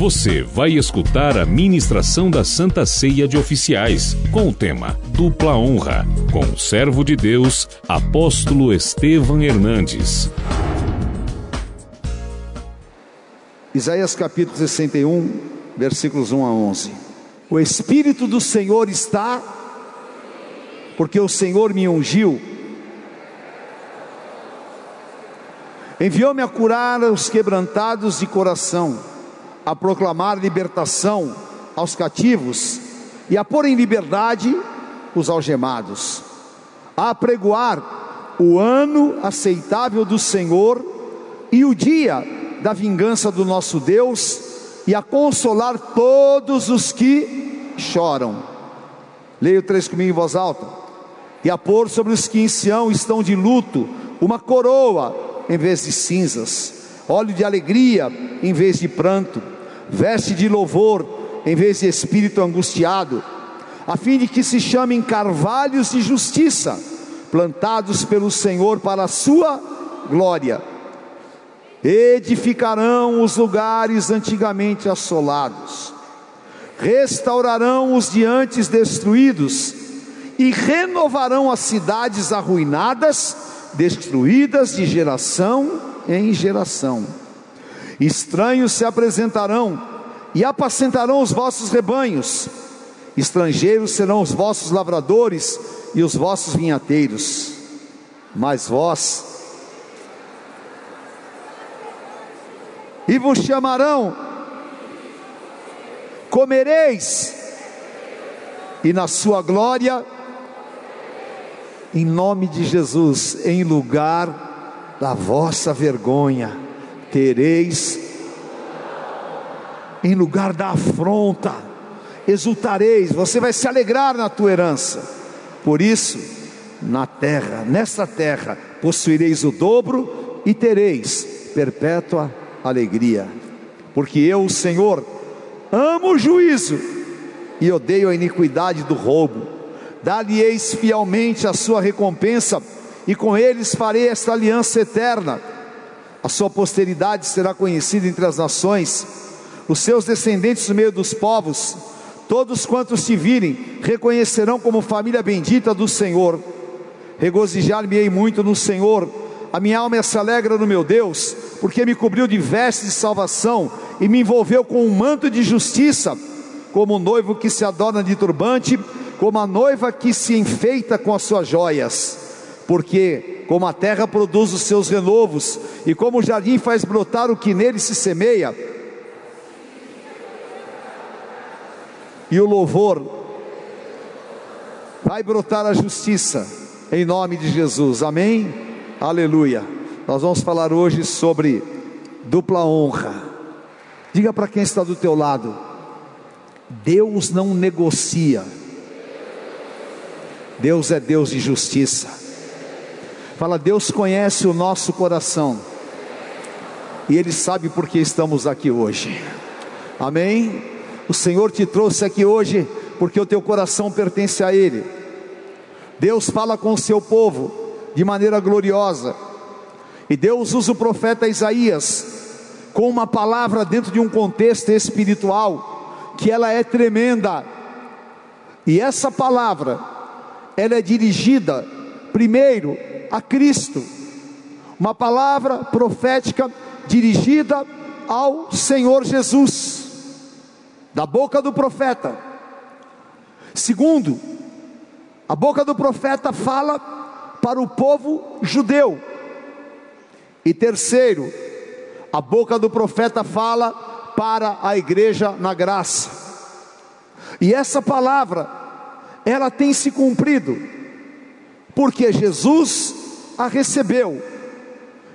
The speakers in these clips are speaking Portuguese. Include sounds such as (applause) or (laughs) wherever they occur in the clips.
Você vai escutar a ministração da Santa Ceia de Oficiais, com o tema Dupla Honra, com o servo de Deus, apóstolo Estevam Hernandes. Isaías capítulo 61, versículos 1 a 11. O Espírito do Senhor está, porque o Senhor me ungiu, enviou-me a curar os quebrantados de coração a proclamar libertação aos cativos e a pôr em liberdade os algemados, a pregoar o ano aceitável do Senhor e o dia da vingança do nosso Deus e a consolar todos os que choram. Leio três comigo em voz alta. E a pôr sobre os que em Sião estão de luto uma coroa em vez de cinzas óleo de alegria em vez de pranto, veste de louvor em vez de espírito angustiado, a fim de que se chamem carvalhos de justiça, plantados pelo Senhor para a sua glória. Edificarão os lugares antigamente assolados, restaurarão os de antes destruídos e renovarão as cidades arruinadas, destruídas de geração em geração. Estranhos se apresentarão e apacentarão os vossos rebanhos, estrangeiros serão os vossos lavradores e os vossos vinhateiros, mas vós, e vos chamarão, comereis, e na sua glória, em nome de Jesus, em lugar da vossa vergonha tereis, em lugar da afronta, exultareis, você vai se alegrar na tua herança. Por isso, na terra, nessa terra, possuireis o dobro e tereis perpétua alegria. Porque eu, o Senhor, amo o juízo e odeio a iniquidade do roubo. Dá-lhe-eis fielmente a sua recompensa e com eles farei esta aliança eterna. A sua posteridade será conhecida entre as nações, os seus descendentes no meio dos povos, todos quantos te virem reconhecerão como família bendita do Senhor. Regozijar-me-ei muito no Senhor, a minha alma se alegra no meu Deus, porque me cobriu de vestes de salvação e me envolveu com um manto de justiça, como o noivo que se adorna de turbante, como a noiva que se enfeita com as suas joias porque como a terra produz os seus renovos, e como o jardim faz brotar o que nele se semeia, e o louvor, vai brotar a justiça, em nome de Jesus, amém? Aleluia. Nós vamos falar hoje sobre dupla honra. Diga para quem está do teu lado: Deus não negocia, Deus é Deus de justiça. Fala, Deus conhece o nosso coração. E Ele sabe por que estamos aqui hoje. Amém? O Senhor te trouxe aqui hoje porque o teu coração pertence a Ele. Deus fala com o seu povo de maneira gloriosa. E Deus usa o profeta Isaías com uma palavra dentro de um contexto espiritual que ela é tremenda. E essa palavra ela é dirigida primeiro a Cristo. Uma palavra profética dirigida ao Senhor Jesus, da boca do profeta. Segundo, a boca do profeta fala para o povo judeu. E terceiro, a boca do profeta fala para a igreja na graça. E essa palavra, ela tem se cumprido, porque Jesus a recebeu.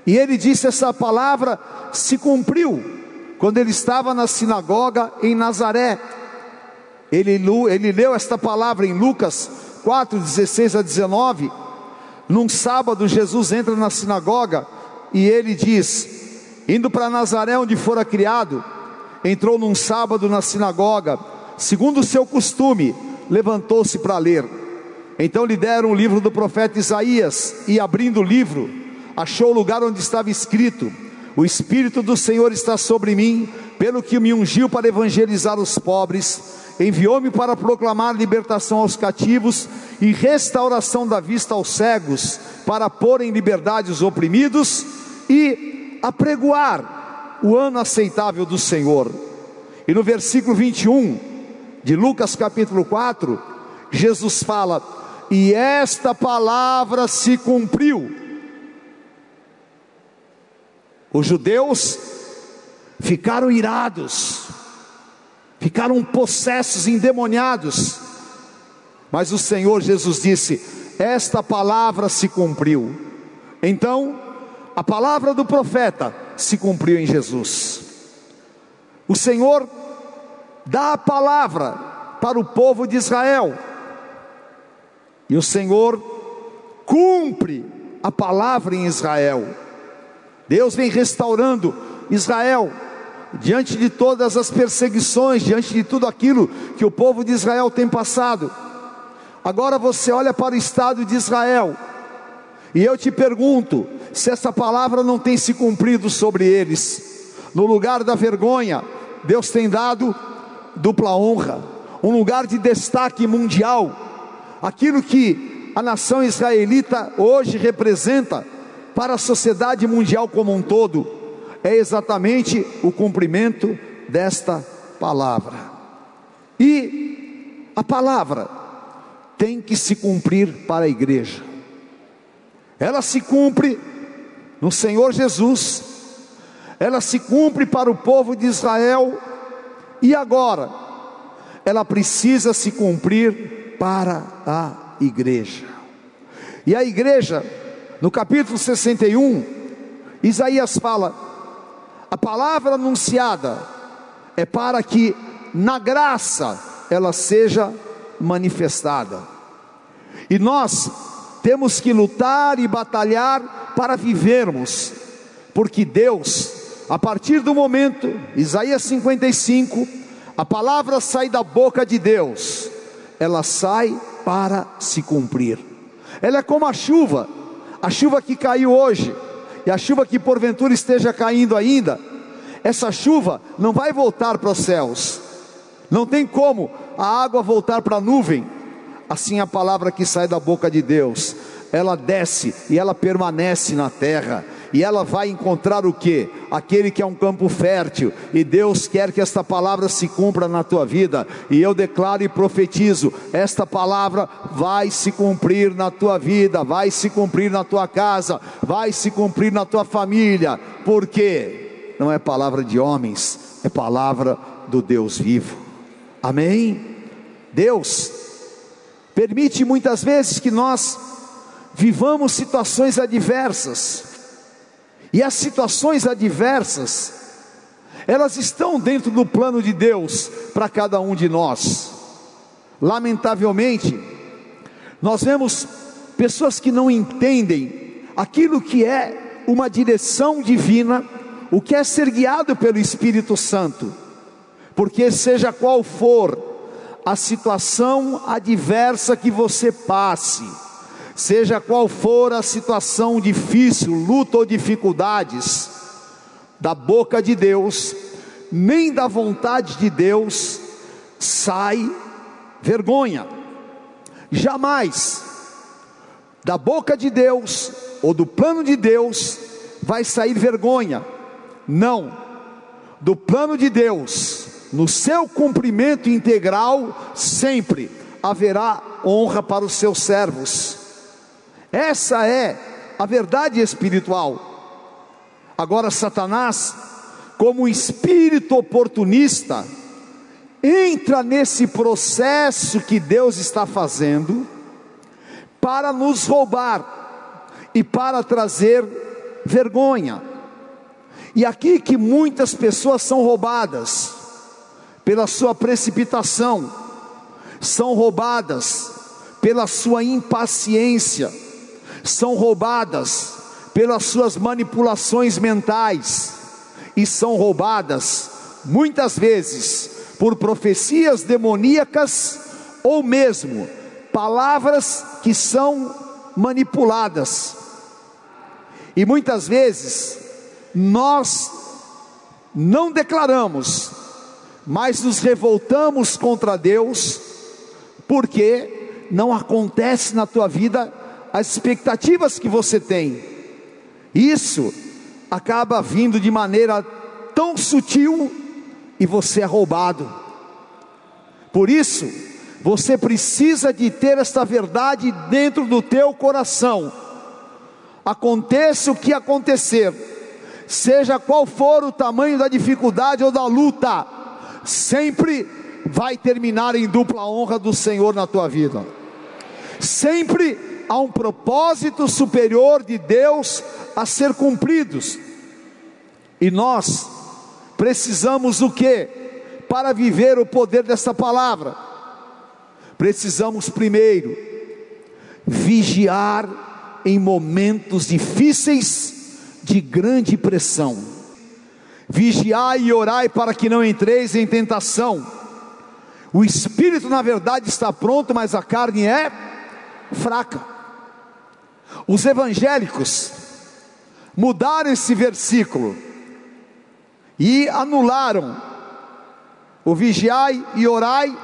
E ele disse: essa palavra se cumpriu quando ele estava na sinagoga em Nazaré. Ele, ele leu esta palavra em Lucas 4, 16 a 19. Num sábado, Jesus entra na sinagoga e ele diz: Indo para Nazaré, onde fora criado, entrou num sábado na sinagoga, segundo o seu costume, levantou-se para ler. Então lhe deram o livro do profeta Isaías, e abrindo o livro, achou o lugar onde estava escrito: O Espírito do Senhor está sobre mim, pelo que me ungiu para evangelizar os pobres, enviou-me para proclamar libertação aos cativos e restauração da vista aos cegos, para pôr em liberdade os oprimidos e apregoar o ano aceitável do Senhor. E no versículo 21 de Lucas capítulo 4, Jesus fala: E esta palavra se cumpriu. Os judeus ficaram irados, ficaram possessos, endemoniados. Mas o Senhor Jesus disse: Esta palavra se cumpriu. Então, a palavra do profeta se cumpriu em Jesus. O Senhor dá a palavra para o povo de Israel, e o Senhor cumpre a palavra em Israel. Deus vem restaurando Israel diante de todas as perseguições, diante de tudo aquilo que o povo de Israel tem passado. Agora você olha para o estado de Israel, e eu te pergunto: se essa palavra não tem se cumprido sobre eles, no lugar da vergonha, Deus tem dado dupla honra, um lugar de destaque mundial, aquilo que a nação israelita hoje representa para a sociedade mundial como um todo é exatamente o cumprimento desta palavra. E a palavra tem que se cumprir para a igreja. Ela se cumpre no Senhor Jesus, ela se cumpre para o povo de Israel, e agora ela precisa se cumprir para a igreja. E a igreja, no capítulo 61, Isaías fala: a palavra anunciada é para que na graça ela seja manifestada. E nós temos que lutar e batalhar para vivermos, porque Deus, a partir do momento, Isaías 55, a palavra sai da boca de Deus, ela sai para se cumprir. Ela é como a chuva, a chuva que caiu hoje, e a chuva que porventura esteja caindo ainda, essa chuva não vai voltar para os céus, não tem como a água voltar para a nuvem, assim a palavra que sai da boca de Deus, ela desce e ela permanece na terra, e ela vai encontrar o que? Aquele que é um campo fértil, e Deus quer que esta palavra se cumpra na tua vida, e eu declaro e profetizo: esta palavra vai se cumprir na tua vida, vai se cumprir na tua casa, vai se cumprir na tua família, porque não é palavra de homens, é palavra do Deus vivo, amém? Deus permite muitas vezes que nós vivamos situações adversas, e as situações adversas, elas estão dentro do plano de Deus para cada um de nós. Lamentavelmente, nós vemos pessoas que não entendem aquilo que é uma direção divina, o que é ser guiado pelo Espírito Santo, porque seja qual for a situação adversa que você passe, seja qual for a situação difícil, luta ou dificuldades, da boca de Deus, nem da vontade de Deus, sai vergonha. Jamais da boca de Deus ou do plano de Deus vai sair vergonha. Não. Do plano de Deus, no seu cumprimento integral, sempre haverá honra para os seus servos. Essa é a verdade espiritual. Agora, Satanás, como espírito oportunista, entra nesse processo que Deus está fazendo para nos roubar e para trazer vergonha. E aqui que muitas pessoas são roubadas pela sua precipitação, são roubadas pela sua impaciência são roubadas pelas suas manipulações mentais e são roubadas muitas vezes por profecias demoníacas ou mesmo palavras que são manipuladas. E muitas vezes nós não declaramos, mas nos revoltamos contra Deus, porque não acontece na tua vida as expectativas que você tem. Isso acaba vindo de maneira tão sutil e você é roubado. Por isso, você precisa de ter esta verdade dentro do teu coração. Aconteça o que acontecer, seja qual for o tamanho da dificuldade ou da luta, sempre vai terminar em dupla honra do Senhor na tua vida. Sempre há um propósito superior de Deus a ser cumpridos. E nós precisamos o que? Para viver o poder dessa palavra, precisamos primeiro vigiar em momentos difíceis de grande pressão. Vigiai e orai para que não entreis em tentação. O espírito, na verdade, está pronto, mas a carne é fraca. Os evangélicos mudaram esse versículo e anularam o vigiai e orai,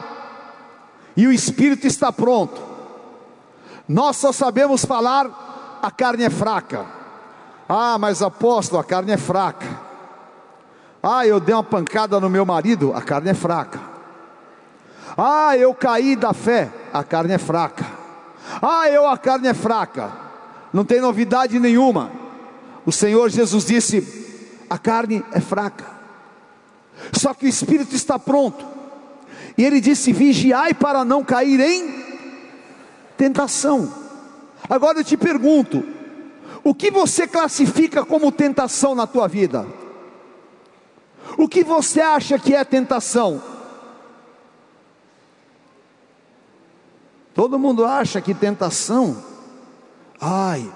e o espírito está pronto. Nós só sabemos falar, a carne é fraca. Ah, mas apóstolo, a carne é fraca. Ah, eu dei uma pancada no meu marido, a carne é fraca. Ah, eu caí da fé, a carne é fraca. Ah, eu a carne é fraca. Não tem novidade nenhuma. O Senhor Jesus disse: a carne é fraca. Só que o espírito está pronto. E ele disse: vigiai para não cair em tentação. Agora eu te pergunto: o que você classifica como tentação na tua vida? O que você acha que é tentação? Todo mundo acha que tentação, ai,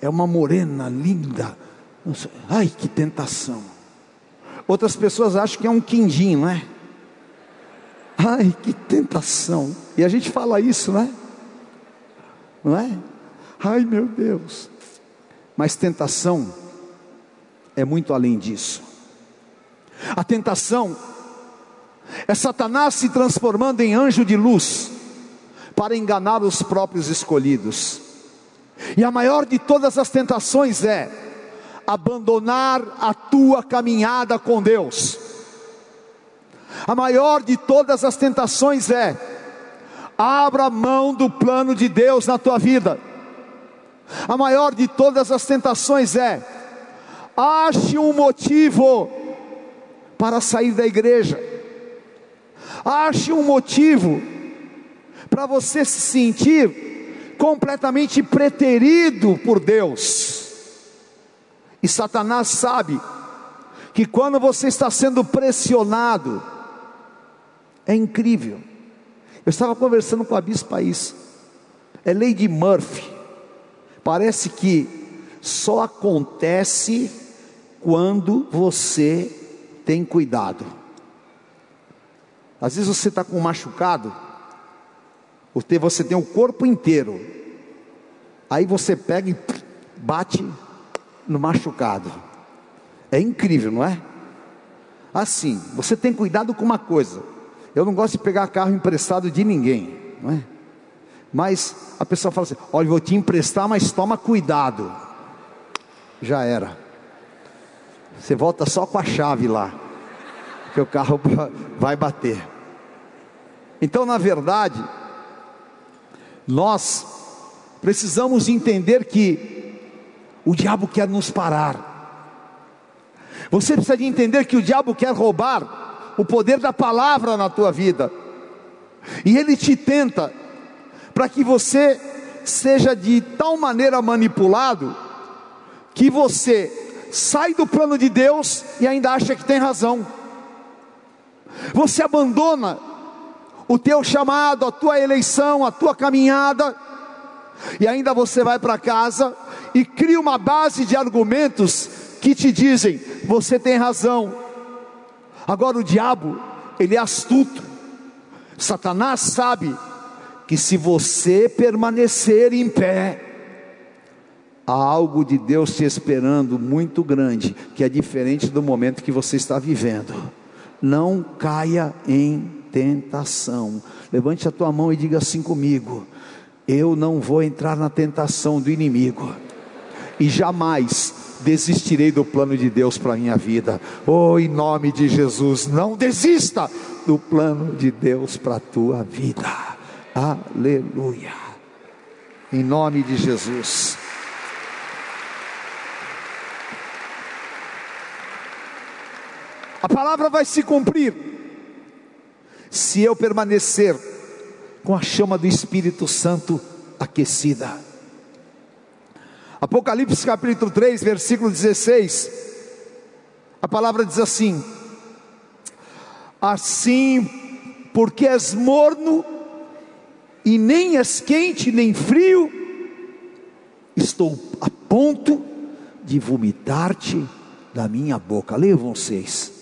é uma morena linda. Ai, que tentação. Outras pessoas acham que é um quindim, não é? Ai, que tentação. E a gente fala isso, não é? Não é? Ai, meu Deus. Mas tentação é muito além disso. A tentação é Satanás se transformando em anjo de luz para enganar os próprios escolhidos. E a maior de todas as tentações é abandonar a tua caminhada com Deus. A maior de todas as tentações é abra mão do plano de Deus na tua vida. A maior de todas as tentações é: ache um motivo para sair da igreja, ache um motivo para você se sentir completamente preterido por Deus. E Satanás sabe que quando você está sendo pressionado, é incrível. Eu estava conversando com a bispa isso, é Lady Murphy. Parece que só acontece quando você tem cuidado. Às vezes você está com machucado, você tem o corpo inteiro, aí você pega e bate no machucado. É incrível, não é? Assim, você tem cuidado com uma coisa. Eu não gosto de pegar carro emprestado de ninguém, não é? Mas a pessoa fala assim: olha, vou te emprestar, mas toma cuidado. Já era. Você volta só com a chave lá, que o carro (laughs) vai bater. Então, na verdade, nós precisamos entender que o diabo quer nos parar. Você precisa de entender que o diabo quer roubar o poder da palavra na tua vida. E ele te tenta para que você seja de tal maneira manipulado que você sai do plano de Deus e ainda acha que tem razão. Você abandona o teu chamado, a tua eleição, a tua caminhada, e ainda você vai para casa e cria uma base de argumentos que te dizem: você tem razão. Agora o diabo, ele é astuto. Satanás sabe que se você permanecer em pé, há algo de Deus te esperando muito grande, que é diferente do momento que você está vivendo. Não caia em tentação. Levante a tua mão e diga assim comigo: Eu não vou entrar na tentação do inimigo, e jamais desistirei do plano de Deus para a minha vida. Oh, em nome de Jesus, não desista do plano de Deus para a tua vida. Aleluia. Em nome de Jesus. A palavra vai se cumprir se eu permanecer com a chama do Espírito Santo aquecida. Apocalipse capítulo 3, versículo 16. A palavra diz assim: Assim, porque és morno e nem és quente nem frio, estou a ponto de vomitar-te da minha boca. Leiam vocês.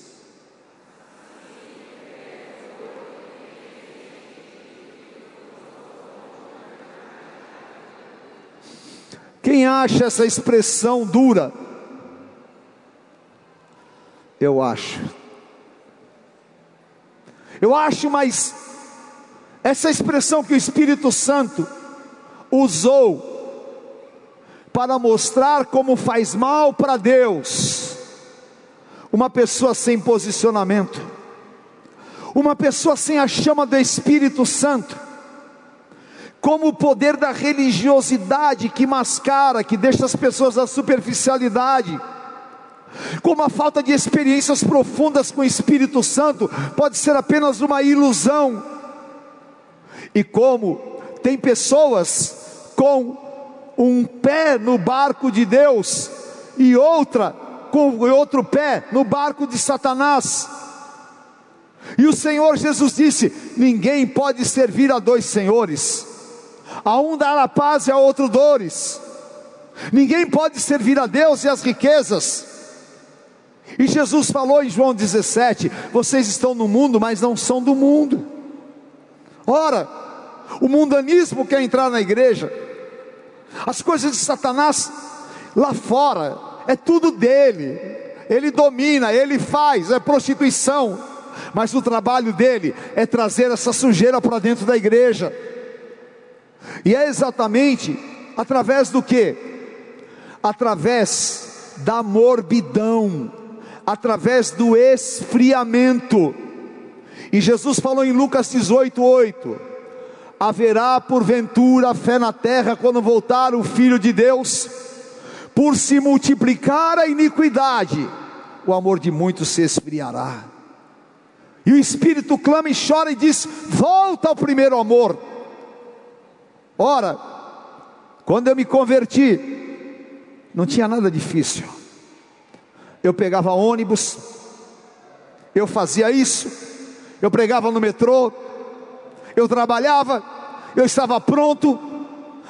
Quem acha essa expressão dura? Eu acho. Eu acho, mas essa expressão que o Espírito Santo usou para mostrar como faz mal para Deus uma pessoa sem posicionamento, uma pessoa sem a chama do Espírito Santo, como o poder da religiosidade que mascara, que deixa as pessoas na superficialidade, como a falta de experiências profundas com o Espírito Santo pode ser apenas uma ilusão, e como tem pessoas com um pé no barco de Deus e outra com outro pé no barco de Satanás. E o Senhor Jesus disse: ninguém pode servir a dois senhores a um dá a paz e a outro dores. Ninguém pode servir a Deus e as riquezas. E Jesus falou em João 17: Vocês estão no mundo, mas não são do mundo. Ora, o mundanismo quer entrar na igreja, as coisas de Satanás lá fora, é tudo dele, ele domina, ele faz, é prostituição, mas o trabalho dele é trazer essa sujeira para dentro da igreja. E é exatamente através do que? Através da morbidão, através do esfriamento. E Jesus falou em Lucas 18, 8: haverá porventura fé na terra quando voltar o Filho de Deus, por se multiplicar a iniquidade, o amor de muitos se esfriará. E o Espírito clama e chora e diz: volta ao primeiro amor. Ora, quando eu me converti, não tinha nada difícil. Eu pegava ônibus, eu fazia isso, eu pregava no metrô, eu trabalhava, eu estava pronto.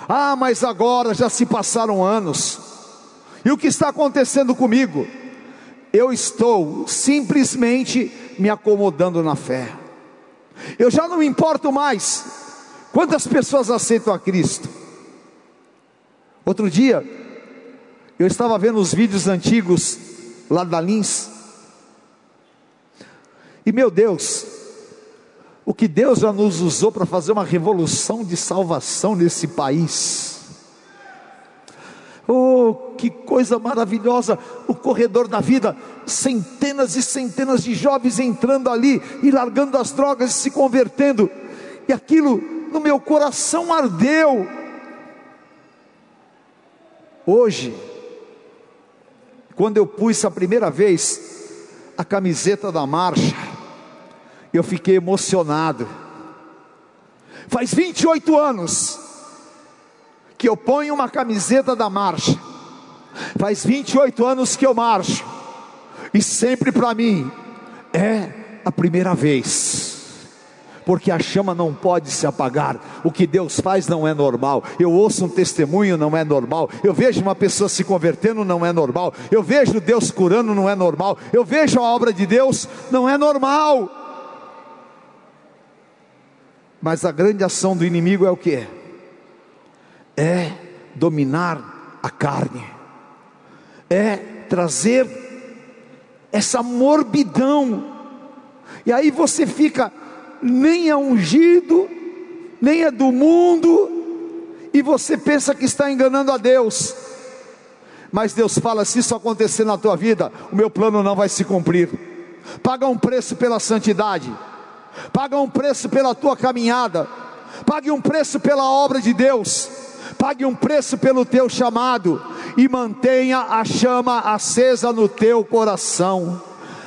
Ah, mas agora já se passaram anos. E o que está acontecendo comigo? Eu estou simplesmente me acomodando na fé. Eu já não me importo mais Quantas pessoas aceitam a Cristo? Outro dia, eu estava vendo os vídeos antigos lá da Lins, e meu Deus, o que Deus já nos usou para fazer uma revolução de salvação nesse país. Oh, que coisa maravilhosa! O corredor da vida, centenas e centenas de jovens entrando ali e largando as drogas e se convertendo, e aquilo no meu coração ardeu. Hoje, quando eu pus a primeira vez a camiseta da marcha, eu fiquei emocionado. Faz 28 anos que eu ponho uma camiseta da marcha. Faz 28 anos que eu marcho. E sempre para mim é a primeira vez porque a chama não pode se apagar. O que Deus faz não é normal. Eu ouço um testemunho, não é normal. Eu vejo uma pessoa se convertendo, não é normal. Eu vejo Deus curando, não é normal. Eu vejo a obra de Deus, não é normal. Mas a grande ação do inimigo é o que? É dominar a carne, é trazer essa morbidão, e aí você fica, nem é ungido, nem é do mundo, e você pensa que está enganando a Deus. Mas Deus fala: se isso acontecer na tua vida, o meu plano não vai se cumprir. Paga um preço pela santidade, paga um preço pela tua caminhada, pague um preço pela obra de Deus, pague um preço pelo teu chamado e mantenha a chama acesa no teu coração.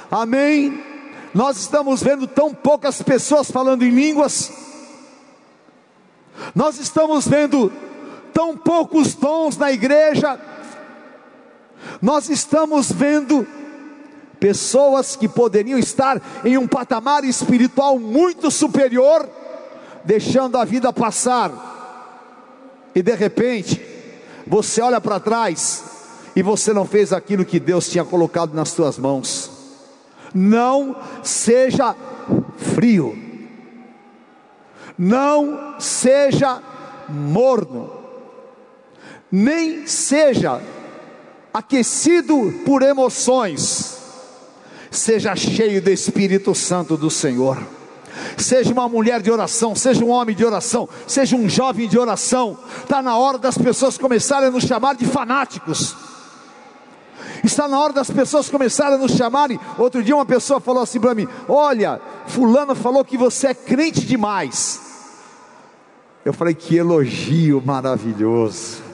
Amém. Nós estamos vendo tão poucas pessoas falando em línguas, nós estamos vendo tão poucos dons na igreja, nós estamos vendo pessoas que poderiam estar em um patamar espiritual muito superior, deixando a vida passar, e de repente, você olha para trás e você não fez aquilo que Deus tinha colocado nas tuas mãos. Não seja frio, não seja morno, nem seja aquecido por emoções, seja cheio do Espírito Santo do Senhor. Seja uma mulher de oração, seja um homem de oração, seja um jovem de oração, está na hora das pessoas começarem a nos chamar de fanáticos. Está na hora das pessoas começarem a nos chamarem. Outro dia uma pessoa falou assim para mim: Olha, Fulano falou que você é crente demais. Eu falei: Que elogio maravilhoso.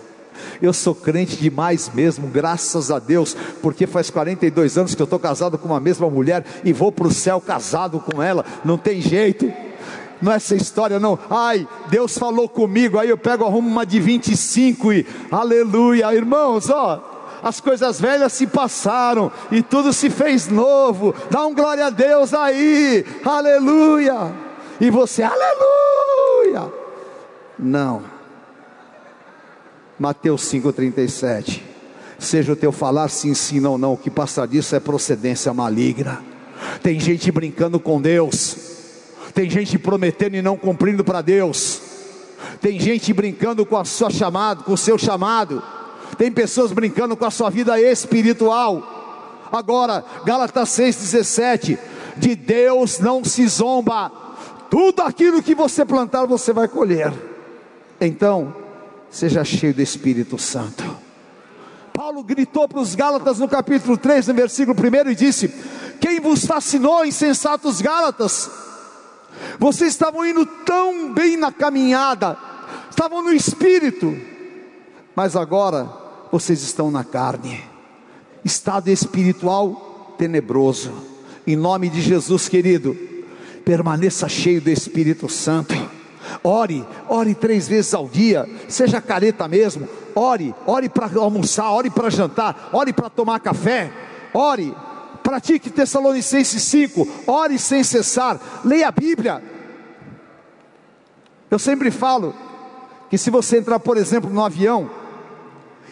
Eu sou crente demais mesmo, graças a Deus, porque faz 42 anos que eu estou casado com uma mesma mulher e vou para o céu casado com ela, não tem jeito. Não é essa história, não. Ai, Deus falou comigo. Aí eu pego, arrumo uma de 25 e aleluia, irmãos, ó as coisas velhas se passaram e tudo se fez novo. Dá um glória a Deus aí, aleluia. E você, aleluia. Não. Mateus 5,37. Seja o teu falar sim, sim, não, não. O que passa disso é procedência maligna. Tem gente brincando com Deus. Tem gente prometendo e não cumprindo para Deus. Tem gente brincando com a sua chamada, com o seu chamado. Tem pessoas brincando com a sua vida espiritual. Agora, Gálatas 6,17: de Deus não se zomba, tudo aquilo que você plantar, você vai colher. Então, seja cheio do Espírito Santo. Paulo gritou para os Gálatas no capítulo 3, no versículo 1 e disse: Quem vos fascinou, insensatos Gálatas? Vocês estavam indo tão bem na caminhada, estavam no espírito, mas agora vocês estão na carne, estado espiritual tenebroso. Em nome de Jesus, querido, permaneça cheio do Espírito Santo Ore, ore três vezes ao dia, seja careta mesmo. Ore, ore para almoçar, ore para jantar, ore para tomar café. Ore, pratique Tessalonicenses 5, ore sem cessar, leia a Bíblia. Eu sempre falo que se você entrar, por exemplo, no avião,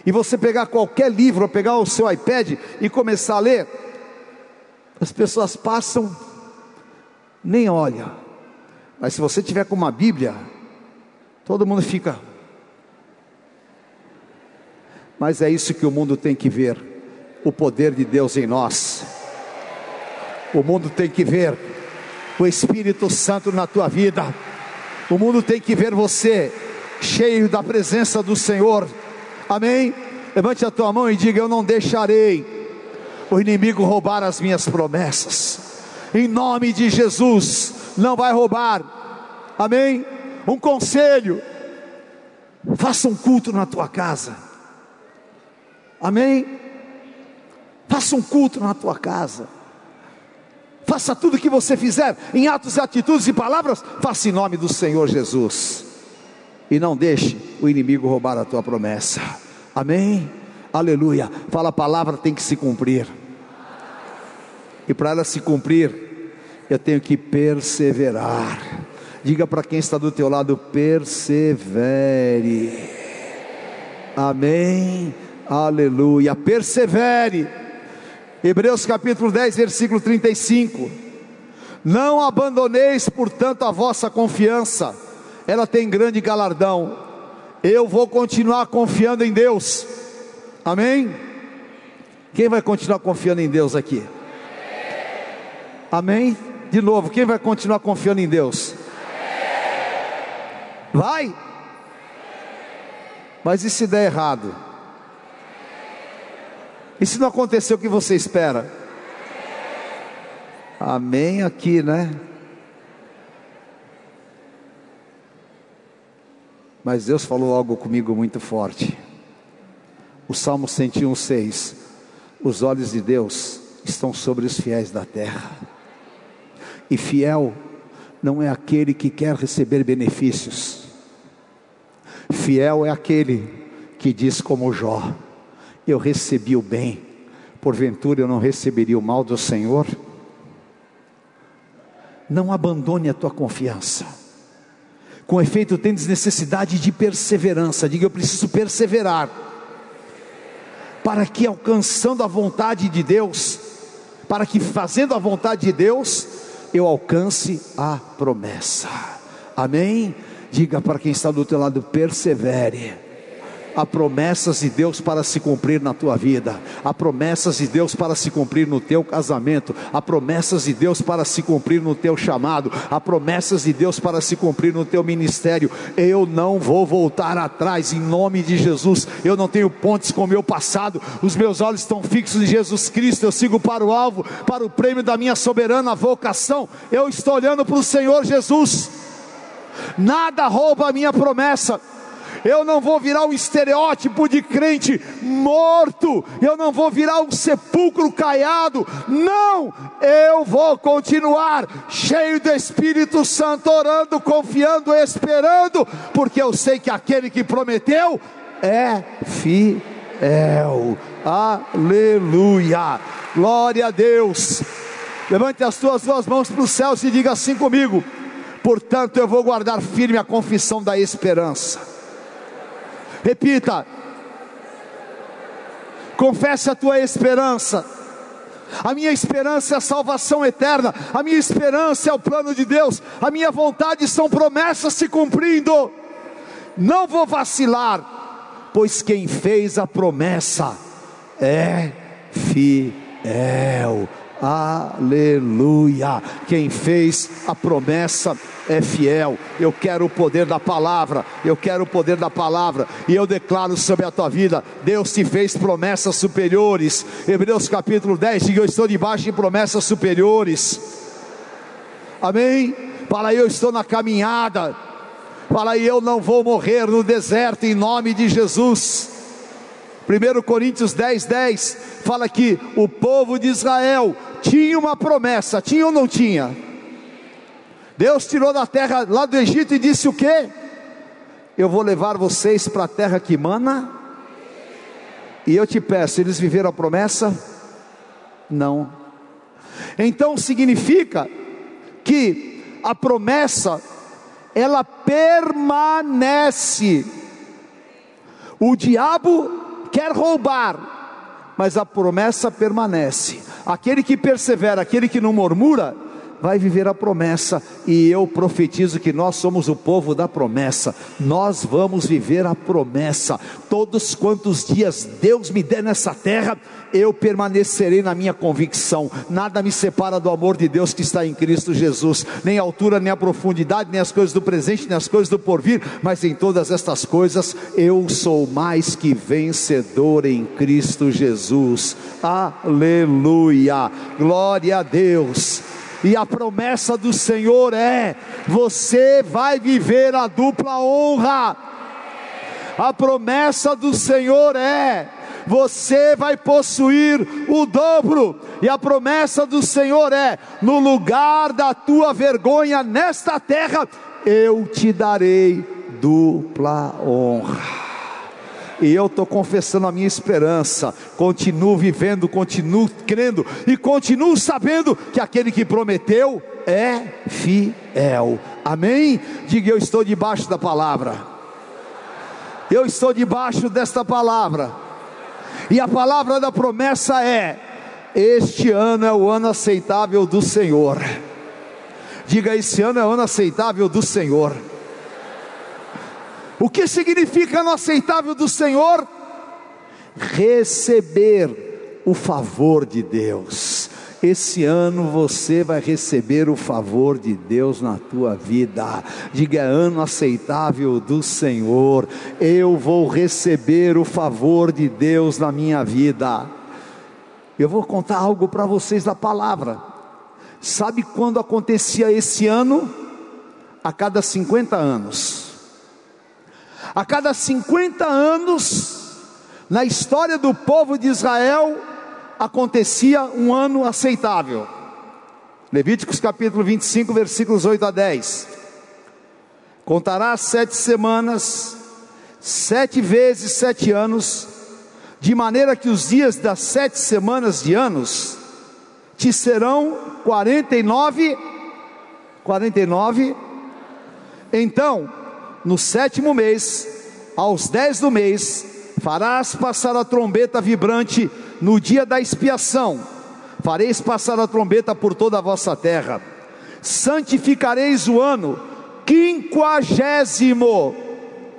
e você pegar qualquer livro, ou pegar o seu iPad e começar a ler, as pessoas passam, nem olham mas se você tiver com uma Bíblia, todo mundo fica. Mas é isso que o mundo tem que ver: o poder de Deus em nós. O mundo tem que ver o Espírito Santo na tua vida. O mundo tem que ver você cheio da presença do Senhor. Amém? Levante a tua mão e diga: Eu não deixarei o inimigo roubar as minhas promessas. Em nome de Jesus não vai roubar. Amém? Um conselho: faça um culto na tua casa. Amém? Faça um culto na tua casa. Faça tudo que você fizer em atos, atitudes e palavras, faça em nome do Senhor Jesus. E não deixe o inimigo roubar a tua promessa. Amém? Aleluia. Fala a palavra tem que se cumprir. E para ela se cumprir, eu tenho que perseverar. Diga para quem está do teu lado, persevere. Amém. Aleluia. Persevere. Hebreus capítulo 10, versículo 35. Não abandoneis, portanto, a vossa confiança. Ela tem grande galardão. Eu vou continuar confiando em Deus. Amém? Quem vai continuar confiando em Deus aqui? Amém? De novo, quem vai continuar confiando em Deus? Vai? Mas e se der errado? E se não acontecer o que você espera? Amém aqui, né? Mas Deus falou algo comigo muito forte. O Salmo 101,6: Os olhos de Deus estão sobre os fiéis da terra. E fiel não é aquele que quer receber benefícios, fiel é aquele que diz, como Jó: Eu recebi o bem, porventura eu não receberia o mal do Senhor. Não abandone a tua confiança. Com efeito, tendes necessidade de perseverança. Diga, eu preciso perseverar. Para que alcançando a vontade de Deus, para que fazendo a vontade de Deus, eu alcance a promessa. Amém? Diga para quem está do teu lado, persevere Há promessas de Deus para se cumprir na tua vida, há promessas de Deus para se cumprir no teu casamento, há promessas de Deus para se cumprir no teu chamado, há promessas de Deus para se cumprir no teu ministério. Eu não vou voltar atrás em nome de Jesus. Eu não tenho pontes com o meu passado, os meus olhos estão fixos em Jesus Cristo. Eu sigo para o alvo, para o prêmio da minha soberana vocação. Eu estou olhando para o Senhor Jesus. Nada rouba a minha promessa eu não vou virar um estereótipo de crente morto, eu não vou virar um sepulcro caiado, não, eu vou continuar cheio do Espírito Santo, orando, confiando, esperando, porque eu sei que aquele que prometeu é fiel, aleluia, glória a Deus. Levante as tuas duas mãos para os céus e diga assim comigo: portanto, eu vou guardar firme a confissão da esperança Repita. Confesse a tua esperança. A minha esperança é a salvação eterna. A minha esperança é o plano de Deus. A minha vontade são promessas se cumprindo. Não vou vacilar, pois quem fez a promessa é fiel. Aleluia. Quem fez a promessa é fiel. Eu quero o poder da palavra. Eu quero o poder da palavra. E eu declaro sobre a tua vida: Deus te fez promessas superiores. Hebreus capítulo 10 diz: Eu estou debaixo de promessas superiores. Amém? Aí, eu estou na caminhada. Fala aí, eu não vou morrer no deserto em nome de Jesus. 1 Coríntios 10, 10 fala que o povo de Israel tinha uma promessa, tinha ou não tinha? Deus tirou da terra lá do Egito e disse o que? Eu vou levar vocês para a terra que mana. E eu te peço, eles viveram a promessa? Não. Então significa que a promessa ela permanece. O diabo quer roubar, mas a promessa permanece. Aquele que persevera, aquele que não murmura, vai viver a promessa, e eu profetizo que nós somos o povo da promessa, nós vamos viver a promessa, todos quantos dias Deus me der nessa terra, eu permanecerei na minha convicção, nada me separa do amor de Deus que está em Cristo Jesus, nem a altura, nem a profundidade, nem as coisas do presente, nem as coisas do porvir, mas em todas estas coisas eu sou mais que vencedor em Cristo Jesus, aleluia, glória a Deus. E a promessa do Senhor é: você vai viver a dupla honra. A promessa do Senhor é: você vai possuir o dobro. E a promessa do Senhor é: no lugar da tua vergonha nesta terra, eu te darei dupla honra e eu estou confessando a minha esperança. Continuo vivendo, continuo crendo e continuo sabendo que aquele que prometeu é fiel. Amém? Diga eu estou debaixo da palavra. Eu estou debaixo desta palavra. E a palavra da promessa é: Este ano é o ano aceitável do Senhor. Diga, esse ano é o ano aceitável do Senhor. O que significa no aceitável do Senhor? receber o favor de Deus. Esse ano você vai receber o favor de Deus na tua vida. Diga é ano aceitável do Senhor. Eu vou receber o favor de Deus na minha vida. Eu vou contar algo para vocês da palavra. Sabe quando acontecia esse ano? A cada 50 anos. A cada 50 anos, na história do povo de Israel, acontecia um ano aceitável. Levíticos capítulo 25, versículos 8 a 10. Contarás sete semanas, sete vezes sete anos, de maneira que os dias das sete semanas de anos te serão 49, 49. Então, no sétimo mês, aos dez do mês, farás passar a trombeta vibrante no dia da expiação, fareis passar a trombeta por toda a vossa terra, santificareis o ano, quinquagésimo,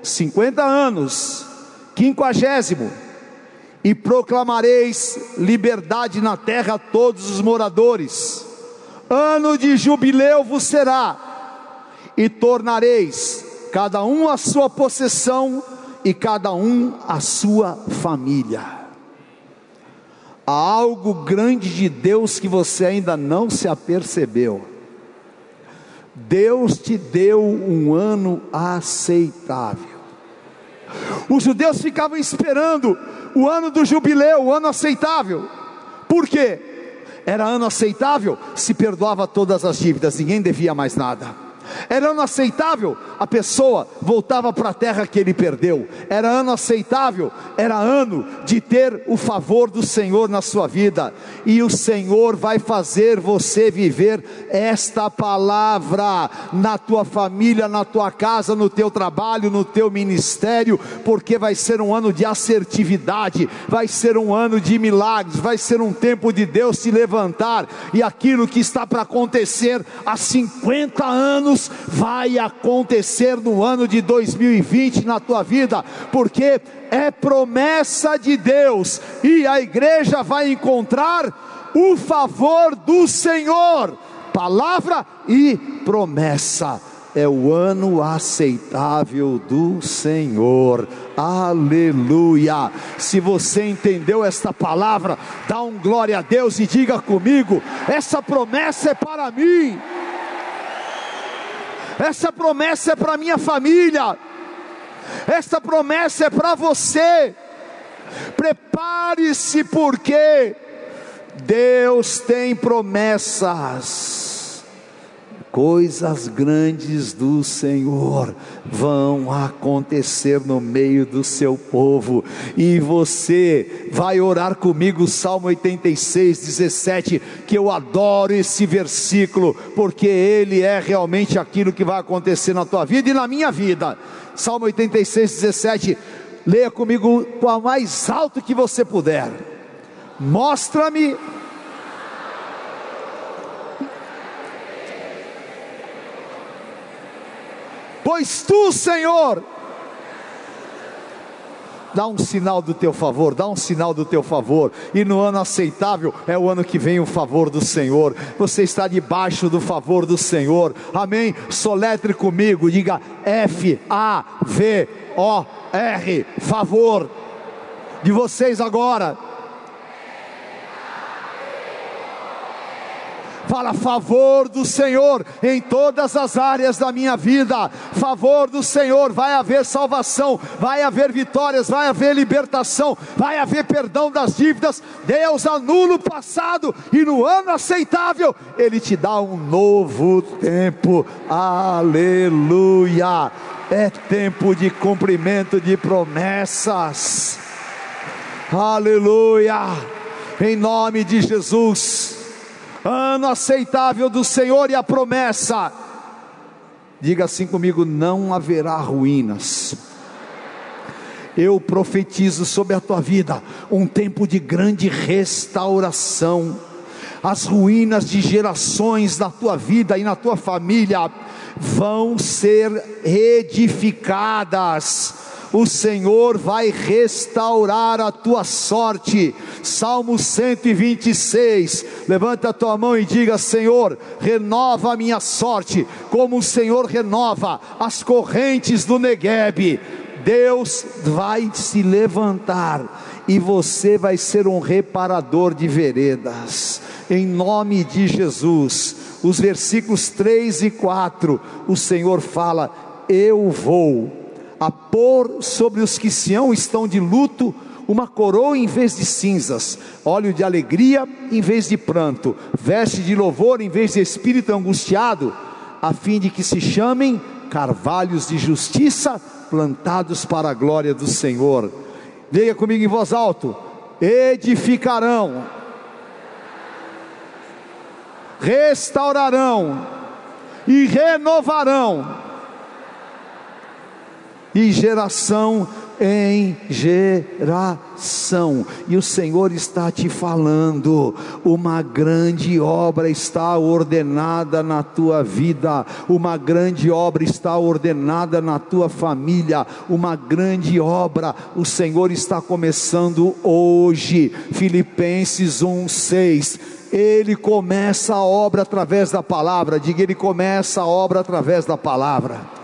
50 anos, quinquagésimo, e proclamareis liberdade na terra a todos os moradores, ano de jubileu vos será, e tornareis cada um a sua possessão e cada um a sua família. Há algo grande de Deus que você ainda não se apercebeu. Deus te deu um ano aceitável. Os judeus ficavam esperando o ano do jubileu, o ano aceitável. Por quê? Era ano aceitável, se perdoava todas as dívidas, ninguém devia mais nada. Era ano aceitável, a pessoa voltava para a terra que ele perdeu. Era ano aceitável, era ano de ter o favor do Senhor na sua vida. E o Senhor vai fazer você viver esta palavra na tua família, na tua casa, no teu trabalho, no teu ministério, porque vai ser um ano de assertividade, vai ser um ano de milagres, vai ser um tempo de Deus se levantar e aquilo que está para acontecer há 50 anos vai acontecer no ano de 2020 na tua vida, porque é promessa de Deus e a igreja vai encontrar o favor do Senhor. Palavra e promessa é o ano aceitável do Senhor. Aleluia. Se você entendeu esta palavra, dá um glória a Deus e diga comigo: essa promessa é para mim essa promessa é para minha família, essa promessa é para você. Prepare-se, porque Deus tem promessas coisas grandes do Senhor vão acontecer no meio do seu povo, e você vai orar comigo, Salmo 86, 17, que eu adoro esse versículo, porque ele é realmente aquilo que vai acontecer na tua vida e na minha vida. Salmo 86, 17, leia comigo com a mais alto que você puder. Mostra-me pois tu, Senhor, dá um sinal do teu favor, dá um sinal do teu favor, e no ano aceitável é o ano que vem o favor do Senhor, você está debaixo do favor do Senhor, amém? Soletre comigo, diga F-A-V-O-R, favor, de vocês agora, Fala favor do Senhor em todas as áreas da minha vida. Favor do Senhor, vai haver salvação, vai haver vitórias, vai haver libertação, vai haver perdão das dívidas. Deus anula o passado e no ano aceitável ele te dá um novo tempo. Aleluia! É tempo de cumprimento de promessas. Aleluia! Em nome de Jesus ano aceitável do Senhor e a promessa. Diga assim comigo: não haverá ruínas. Eu profetizo sobre a tua vida um tempo de grande restauração. As ruínas de gerações na tua vida e na tua família vão ser edificadas o Senhor vai restaurar a tua sorte. Salmo 126. Levanta a tua mão e diga: Senhor, renova a minha sorte, como o Senhor renova as correntes do Neguebe. Deus vai se levantar e você vai ser um reparador de veredas, em nome de Jesus. Os versículos 3 e 4, o Senhor fala: Eu vou a pôr sobre os que Sião estão de luto uma coroa em vez de cinzas, óleo de alegria em vez de pranto, veste de louvor em vez de espírito angustiado, a fim de que se chamem carvalhos de justiça plantados para a glória do Senhor. Leia comigo em voz alta: edificarão, restaurarão e renovarão, e geração em geração. E o Senhor está te falando: uma grande obra está ordenada na tua vida, uma grande obra está ordenada na tua família, uma grande obra o Senhor está começando hoje. Filipenses 1:6 ele começa a obra através da palavra, diga, ele começa a obra através da palavra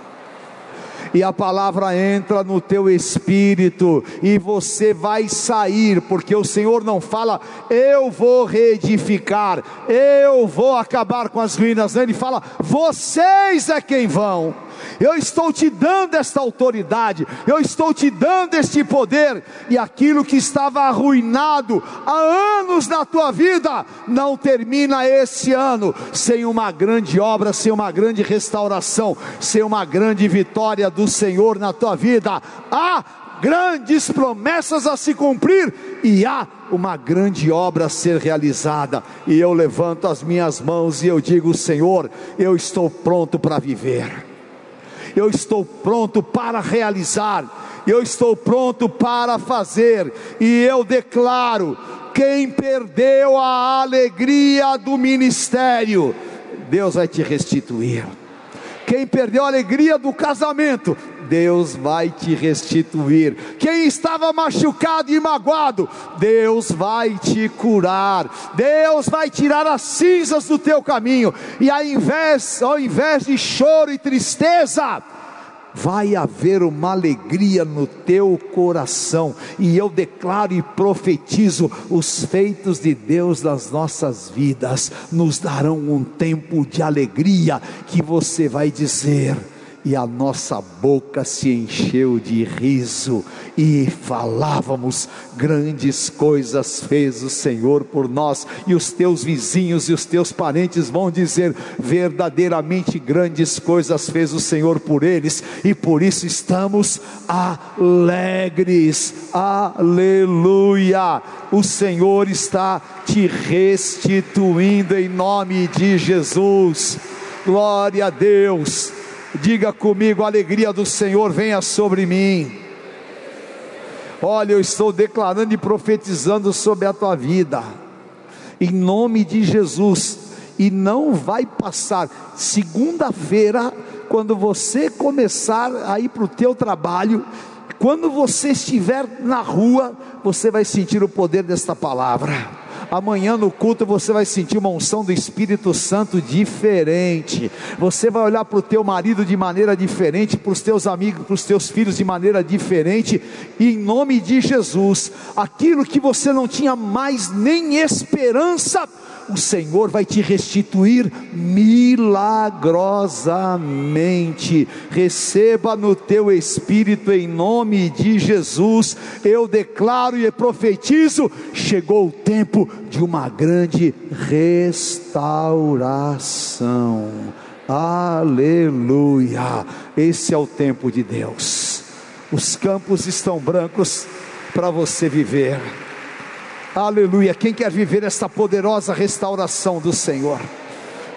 e a palavra entra no teu espírito, e você vai sair, porque o Senhor não fala, eu vou reedificar, eu vou acabar com as ruínas, ele fala, vocês é quem vão. Eu estou te dando esta autoridade, eu estou te dando este poder, e aquilo que estava arruinado há anos na tua vida, não termina esse ano sem uma grande obra, sem uma grande restauração, sem uma grande vitória do Senhor na tua vida. Há grandes promessas a se cumprir e há uma grande obra a ser realizada. E eu levanto as minhas mãos e eu digo: Senhor, eu estou pronto para viver eu estou pronto para realizar, eu estou pronto para fazer, e eu declaro: quem perdeu a alegria do ministério, Deus vai te restituir. Quem perdeu a alegria do casamento, Deus vai te restituir. Quem estava machucado e magoado, Deus vai te curar. Deus vai tirar as cinzas do teu caminho. E ao invés, ao invés de choro e tristeza, vai haver uma alegria no teu coração, e eu declaro e profetizo: os feitos de Deus nas nossas vidas nos darão um tempo de alegria que você vai dizer e a nossa boca se encheu de riso, e falávamos: grandes coisas fez o Senhor por nós, e os teus vizinhos e os teus parentes vão dizer: verdadeiramente grandes coisas fez o Senhor por eles, e por isso estamos alegres, aleluia. O Senhor está te restituindo em nome de Jesus, glória a Deus. Diga comigo: a alegria do Senhor venha sobre mim. Olha, eu estou declarando e profetizando sobre a tua vida, em nome de Jesus, e não vai passar. Segunda-feira, quando você começar a ir para o teu trabalho, quando você estiver na rua, você vai sentir o poder desta palavra Amanhã no culto você vai sentir uma unção do Espírito Santo diferente. Você vai olhar para o teu marido de maneira diferente, para os teus amigos, para os teus filhos de maneira diferente. E em nome de Jesus, aquilo que você não tinha mais nem esperança, o Senhor vai te restituir milagrosamente. Receba no teu espírito em nome de Jesus. Eu declaro e profetizo: chegou o tempo de uma grande restauração. Aleluia! Esse é o tempo de Deus. Os campos estão brancos para você viver. Aleluia. Quem quer viver esta poderosa restauração do Senhor?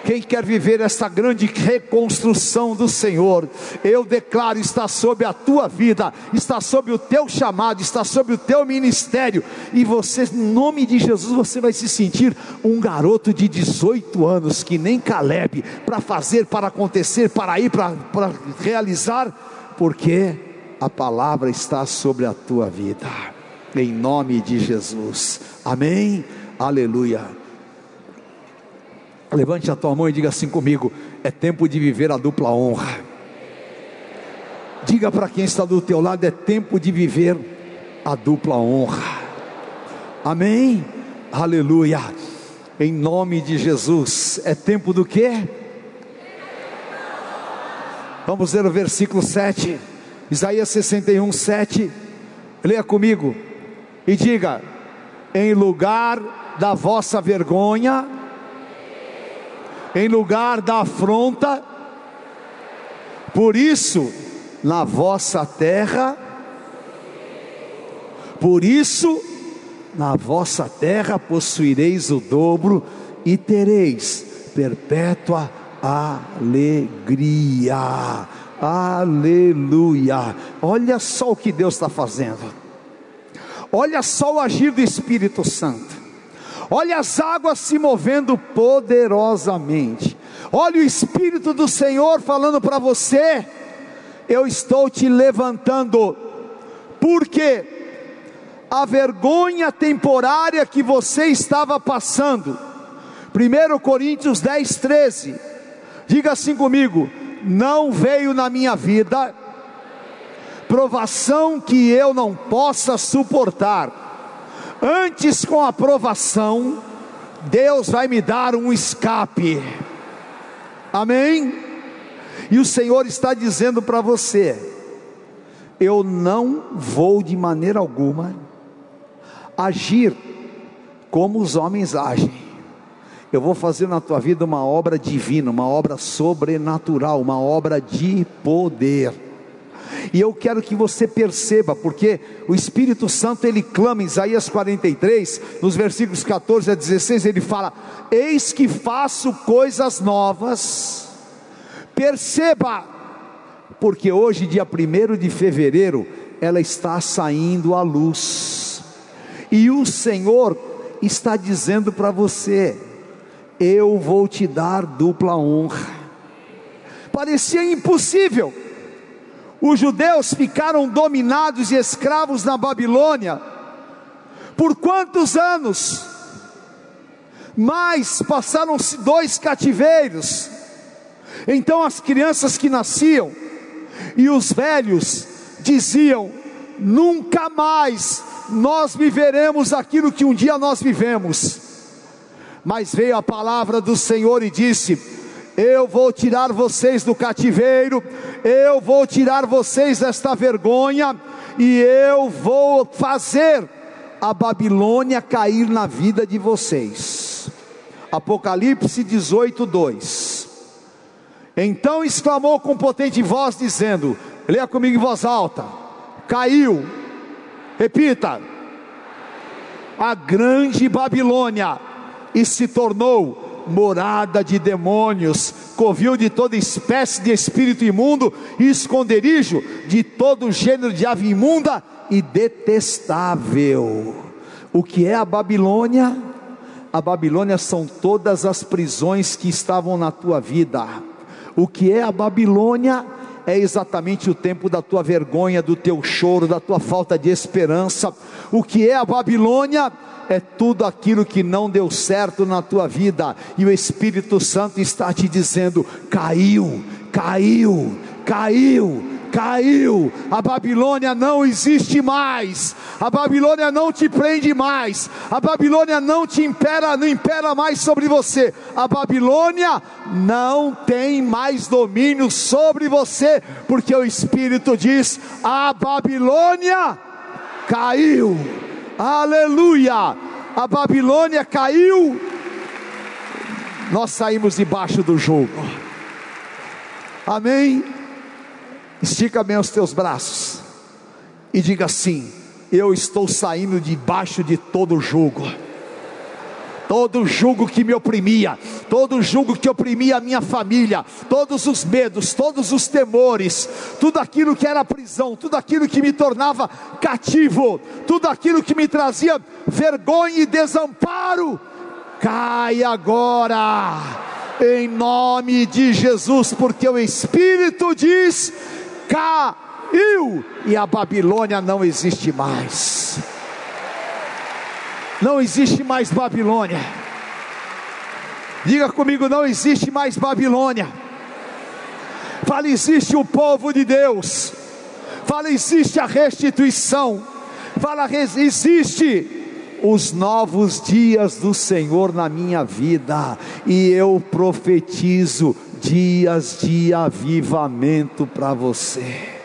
Quem quer viver esta grande reconstrução do Senhor, eu declaro, está sobre a tua vida, está sobre o teu chamado, está sobre o teu ministério, e você, em nome de Jesus, você vai se sentir um garoto de 18 anos, que nem Caleb, para fazer, para acontecer, para ir, para, para realizar, porque a palavra está sobre a tua vida, em nome de Jesus, amém? Aleluia. Levante a tua mão e diga assim comigo: é tempo de viver a dupla honra. Diga para quem está do teu lado: é tempo de viver a dupla honra. Amém? Aleluia. Em nome de Jesus. É tempo do quê? Vamos ler o versículo 7. Isaías 61, 7. Leia comigo e diga: Em lugar da vossa vergonha, em lugar da afronta, por isso, na vossa terra, por isso, na vossa terra possuireis o dobro e tereis perpétua alegria. Aleluia. Olha só o que Deus está fazendo. Olha só o agir do Espírito Santo. Olha as águas se movendo poderosamente. Olha o Espírito do Senhor falando para você: Eu estou te levantando, porque a vergonha temporária que você estava passando, 1 Coríntios 10, 13, diga assim comigo: não veio na minha vida provação que eu não possa suportar. Antes, com a provação, Deus vai me dar um escape. Amém? E o Senhor está dizendo para você: eu não vou de maneira alguma agir como os homens agem eu vou fazer na tua vida uma obra divina, uma obra sobrenatural, uma obra de poder. E eu quero que você perceba, porque o Espírito Santo ele clama em Isaías 43, nos versículos 14 a 16, ele fala: Eis que faço coisas novas. Perceba, porque hoje, dia 1 de fevereiro, ela está saindo à luz. E o Senhor está dizendo para você: eu vou te dar dupla honra. Parecia impossível. Os judeus ficaram dominados e escravos na Babilônia. Por quantos anos? Mas passaram-se dois cativeiros. Então as crianças que nasciam e os velhos diziam: nunca mais nós viveremos aquilo que um dia nós vivemos mas veio a palavra do Senhor e disse: Eu vou tirar vocês do cativeiro, eu vou tirar vocês desta vergonha, e eu vou fazer a Babilônia cair na vida de vocês. Apocalipse 18, 2. Então exclamou com potente voz, dizendo: Leia comigo em voz alta: Caiu, repita, a grande Babilônia e se tornou morada de demônios, covil de toda espécie de espírito imundo e esconderijo de todo gênero de ave imunda e detestável. O que é a Babilônia? A Babilônia são todas as prisões que estavam na tua vida. O que é a Babilônia? É exatamente o tempo da tua vergonha, do teu choro, da tua falta de esperança. O que é a Babilônia? é tudo aquilo que não deu certo na tua vida, e o Espírito Santo está te dizendo: caiu, caiu, caiu, caiu, a Babilônia não existe mais, a Babilônia não te prende mais, a Babilônia não te impera, não impera mais sobre você, a Babilônia não tem mais domínio sobre você, porque o Espírito diz: a Babilônia caiu. Aleluia, a Babilônia caiu, nós saímos debaixo do jugo, amém? Estica bem os teus braços e diga assim: Eu estou saindo debaixo de todo jugo. Todo jugo que me oprimia, todo jugo que oprimia a minha família, todos os medos, todos os temores, tudo aquilo que era prisão, tudo aquilo que me tornava cativo, tudo aquilo que me trazia vergonha e desamparo, cai agora, em nome de Jesus, porque o Espírito diz: caiu. e a Babilônia não existe mais. Não existe mais Babilônia. Diga comigo: não existe mais Babilônia. Fala, existe o povo de Deus. Fala, existe a restituição. Fala, existe os novos dias do Senhor na minha vida. E eu profetizo dias de avivamento para você.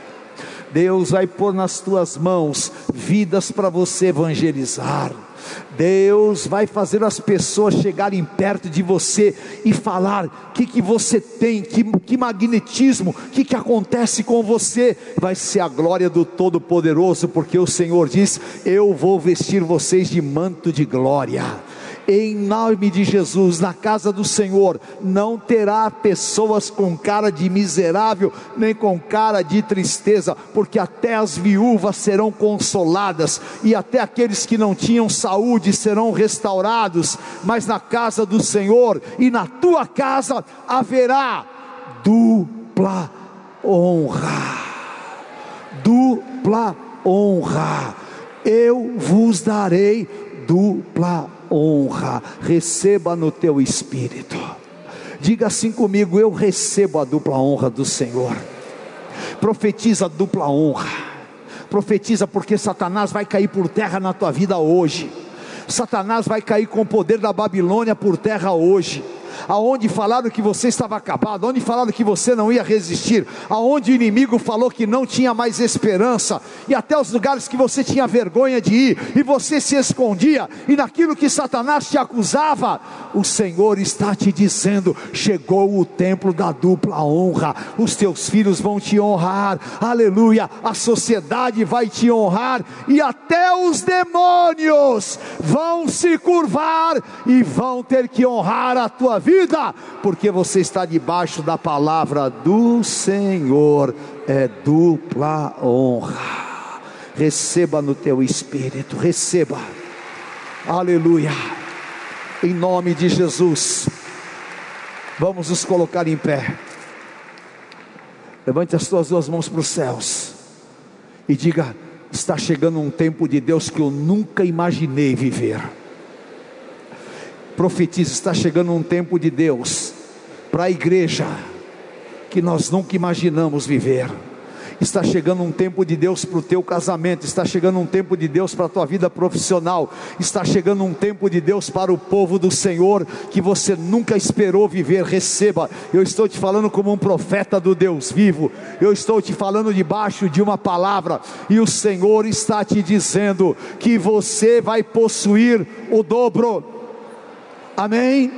Deus vai pôr nas tuas mãos vidas para você evangelizar. Deus vai fazer as pessoas chegarem perto de você e falar: o que, que você tem, que, que magnetismo, o que, que acontece com você. Vai ser a glória do Todo-Poderoso, porque o Senhor diz: Eu vou vestir vocês de manto de glória em nome de Jesus, na casa do Senhor, não terá pessoas com cara de miserável, nem com cara de tristeza, porque até as viúvas serão consoladas, e até aqueles que não tinham saúde serão restaurados, mas na casa do Senhor e na tua casa haverá dupla honra. Dupla honra. Eu vos darei dupla honra, receba no teu espírito. Diga assim comigo: eu recebo a dupla honra do Senhor. Profetiza a dupla honra. Profetiza porque Satanás vai cair por terra na tua vida hoje. Satanás vai cair com o poder da Babilônia por terra hoje aonde falaram que você estava acabado, aonde falaram que você não ia resistir, aonde o inimigo falou que não tinha mais esperança, e até os lugares que você tinha vergonha de ir, e você se escondia, e naquilo que Satanás te acusava, o Senhor está te dizendo: chegou o templo da dupla honra, os teus filhos vão te honrar, aleluia, a sociedade vai te honrar, e até os demônios vão se curvar e vão ter que honrar a tua vida, porque você está debaixo da palavra do Senhor, é dupla honra. Receba no teu espírito, receba, aleluia, em nome de Jesus. Vamos nos colocar em pé. Levante as tuas duas mãos para os céus e diga: está chegando um tempo de Deus que eu nunca imaginei viver profetiza: está chegando um tempo de Deus para a igreja que nós nunca imaginamos viver. Está chegando um tempo de Deus para o teu casamento, está chegando um tempo de Deus para a tua vida profissional, está chegando um tempo de Deus para o povo do Senhor que você nunca esperou viver. Receba, eu estou te falando como um profeta do Deus vivo, eu estou te falando debaixo de uma palavra, e o Senhor está te dizendo que você vai possuir o dobro Amém?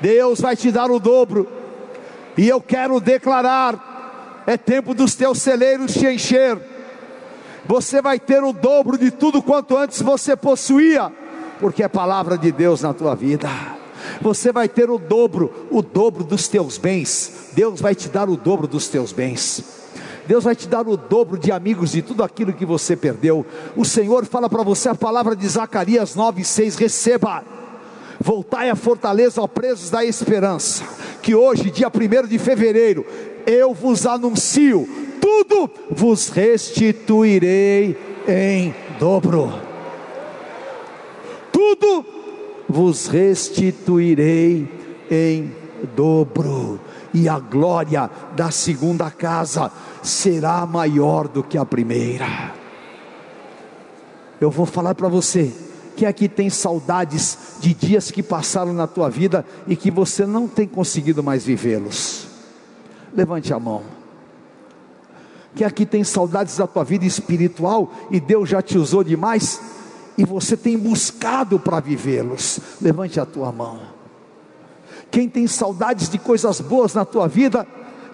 Deus vai te dar o dobro. E eu quero declarar: é tempo dos teus celeiros te encher. Você vai ter o dobro de tudo quanto antes você possuía, porque é palavra de Deus na tua vida. Você vai ter o dobro, o dobro dos teus bens. Deus vai te dar o dobro dos teus bens. Deus vai te dar o dobro de amigos de tudo aquilo que você perdeu. O Senhor fala para você a palavra de Zacarias 9:6, receba Voltai à fortaleza, ó presos da esperança, que hoje, dia 1 de fevereiro, eu vos anuncio, tudo vos restituirei em dobro. Tudo vos restituirei em dobro, e a glória da segunda casa será maior do que a primeira. Eu vou falar para você, quem aqui tem saudades de dias que passaram na tua vida e que você não tem conseguido mais vivê-los? Levante a mão. Quem aqui tem saudades da tua vida espiritual e Deus já te usou demais e você tem buscado para vivê-los? Levante a tua mão. Quem tem saudades de coisas boas na tua vida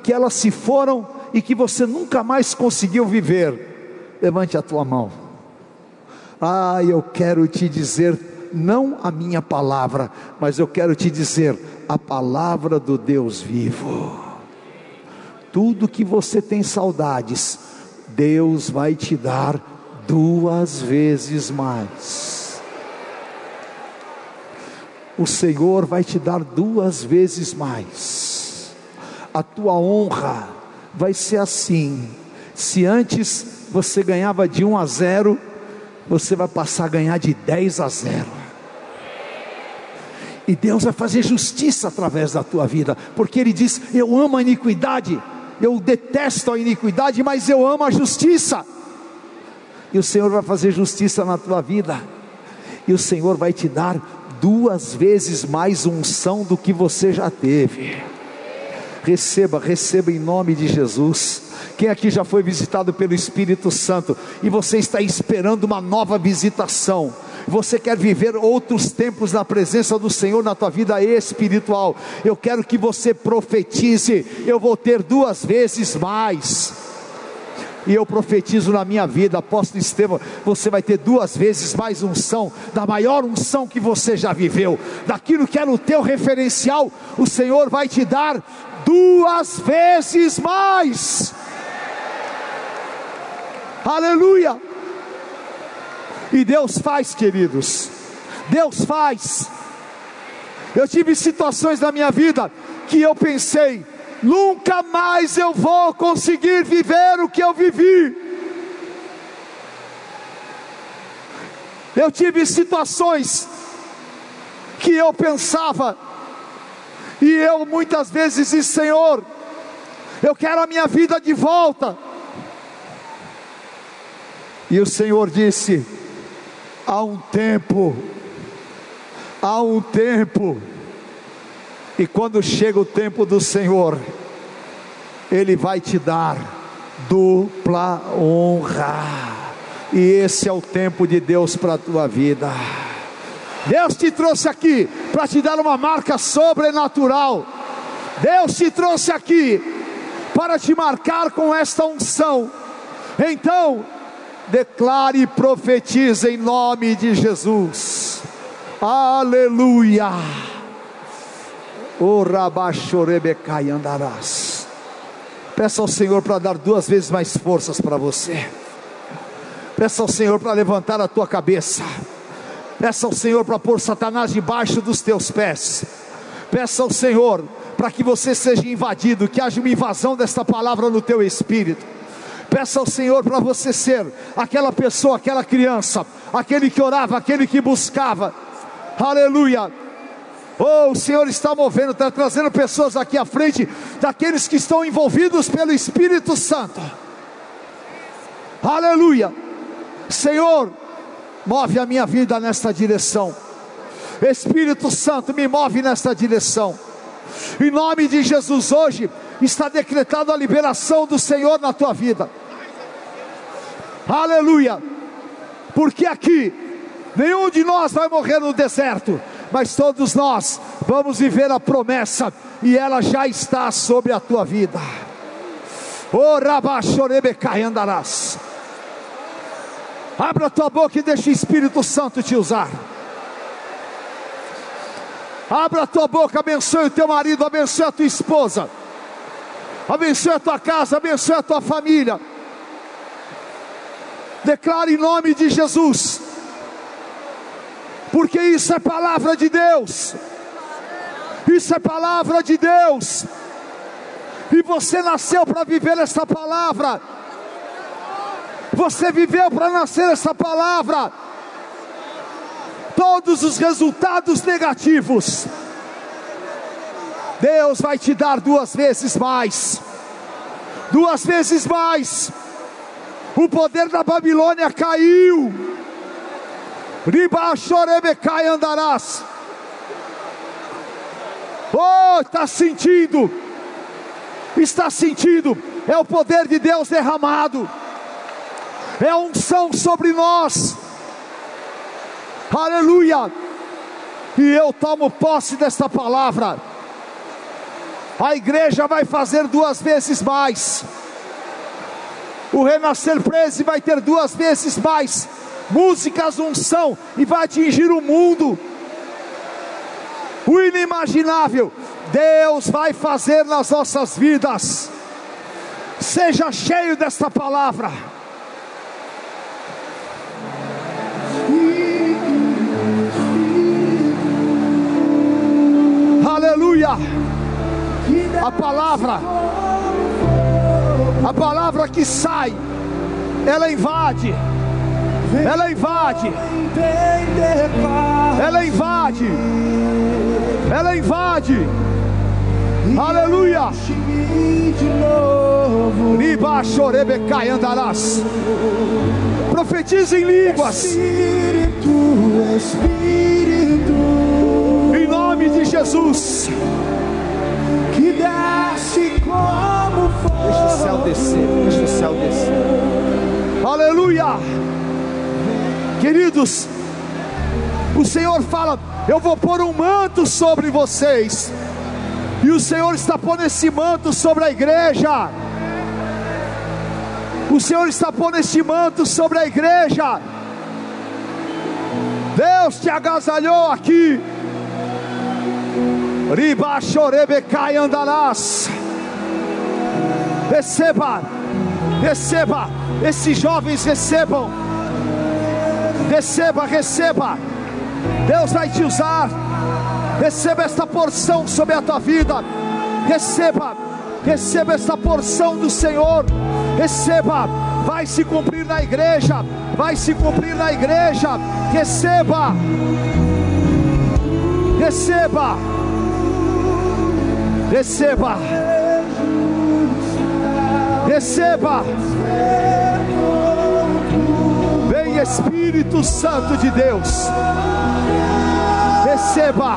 que elas se foram e que você nunca mais conseguiu viver? Levante a tua mão. Ah, eu quero te dizer, não a minha palavra, mas eu quero te dizer a palavra do Deus vivo. Tudo que você tem saudades, Deus vai te dar duas vezes mais. O Senhor vai te dar duas vezes mais. A tua honra vai ser assim Se antes você ganhava de 1 a 0, você vai passar a ganhar de 10 a 0. E Deus vai fazer justiça através da tua vida, porque Ele diz: Eu amo a iniquidade, eu detesto a iniquidade, mas eu amo a justiça. E o Senhor vai fazer justiça na tua vida, e o Senhor vai te dar duas vezes mais unção do que você já teve. Receba, receba em nome de Jesus. Quem aqui já foi visitado pelo Espírito Santo e você está esperando uma nova visitação? Você quer viver outros tempos na presença do Senhor na tua vida espiritual? Eu quero que você profetize: eu vou ter duas vezes mais e eu profetizo na minha vida, apóstolo Estevão, você vai ter duas vezes mais unção, da maior unção que você já viveu, daquilo que era o teu referencial, o Senhor vai te dar duas vezes mais. Aleluia! E Deus faz, queridos, Deus faz. Eu tive situações na minha vida que eu pensei, nunca mais eu vou conseguir viver o que eu vivi. Eu tive situações que eu pensava, e eu muitas vezes disse: Senhor, eu quero a minha vida de volta. E o Senhor disse: há um tempo, há um tempo, e quando chega o tempo do Senhor, Ele vai te dar dupla honra. E esse é o tempo de Deus para a tua vida. Deus te trouxe aqui para te dar uma marca sobrenatural. Deus te trouxe aqui para te marcar com esta unção. Então, declare e profetize em nome de Jesus. Aleluia. O rabachorebecai andarás. Peça ao Senhor para dar duas vezes mais forças para você. Peça ao Senhor para levantar a tua cabeça. Peça ao Senhor para pôr Satanás debaixo dos teus pés. Peça ao Senhor para que você seja invadido, que haja uma invasão desta palavra no teu espírito. Peça ao Senhor para você ser aquela pessoa, aquela criança, aquele que orava, aquele que buscava. Aleluia Oh, o Senhor está movendo, está trazendo pessoas aqui à frente, daqueles que estão envolvidos pelo Espírito Santo. Aleluia. Senhor, move a minha vida nesta direção. Espírito Santo, me move nesta direção. Em nome de Jesus, hoje está decretada a liberação do Senhor na tua vida. Aleluia. Porque aqui nenhum de nós vai morrer no deserto mas todos nós vamos viver a promessa e ela já está sobre a tua vida. Abra tua boca e deixa o Espírito Santo te usar. Abra a tua boca, abençoe o teu marido, abençoe a tua esposa, abençoe a tua casa, abençoe a tua família. Declare em nome de Jesus porque isso é palavra de Deus. Isso é palavra de Deus. E você nasceu para viver essa palavra. Você viveu para nascer essa palavra. Todos os resultados negativos, Deus vai te dar duas vezes mais. Duas vezes mais. O poder da Babilônia caiu Ribachorebecai andarás. Oh, está sentindo, está sentindo, é o poder de Deus derramado, é unção sobre nós, aleluia. E eu tomo posse desta palavra. A igreja vai fazer duas vezes mais. O renascer preso vai ter duas vezes mais músicas unção e vai atingir o mundo. O inimaginável, Deus vai fazer nas nossas vidas. Seja cheio desta palavra. Aleluia. A palavra A palavra que sai, ela invade. Ela invade. Ela invade. Ela invade. Aleluia. Riba chorebecai andarás. Profetiza em línguas. Em nome de Jesus. Que desce como fogo. Deixa o céu descer. Deixa o céu descer. Aleluia. Queridos, o Senhor fala: Eu vou pôr um manto sobre vocês. E o Senhor está pondo esse manto sobre a igreja. O Senhor está pondo esse manto sobre a igreja. Deus te agasalhou aqui. Riba chorebecai andarás. Receba, receba, esses jovens recebam. Receba, receba. Deus vai te usar. Receba esta porção sobre a tua vida. Receba, receba esta porção do Senhor. Receba, vai se cumprir na igreja. Vai se cumprir na igreja. Receba, receba, receba, receba. Vem Espírito Santo de Deus. Receba.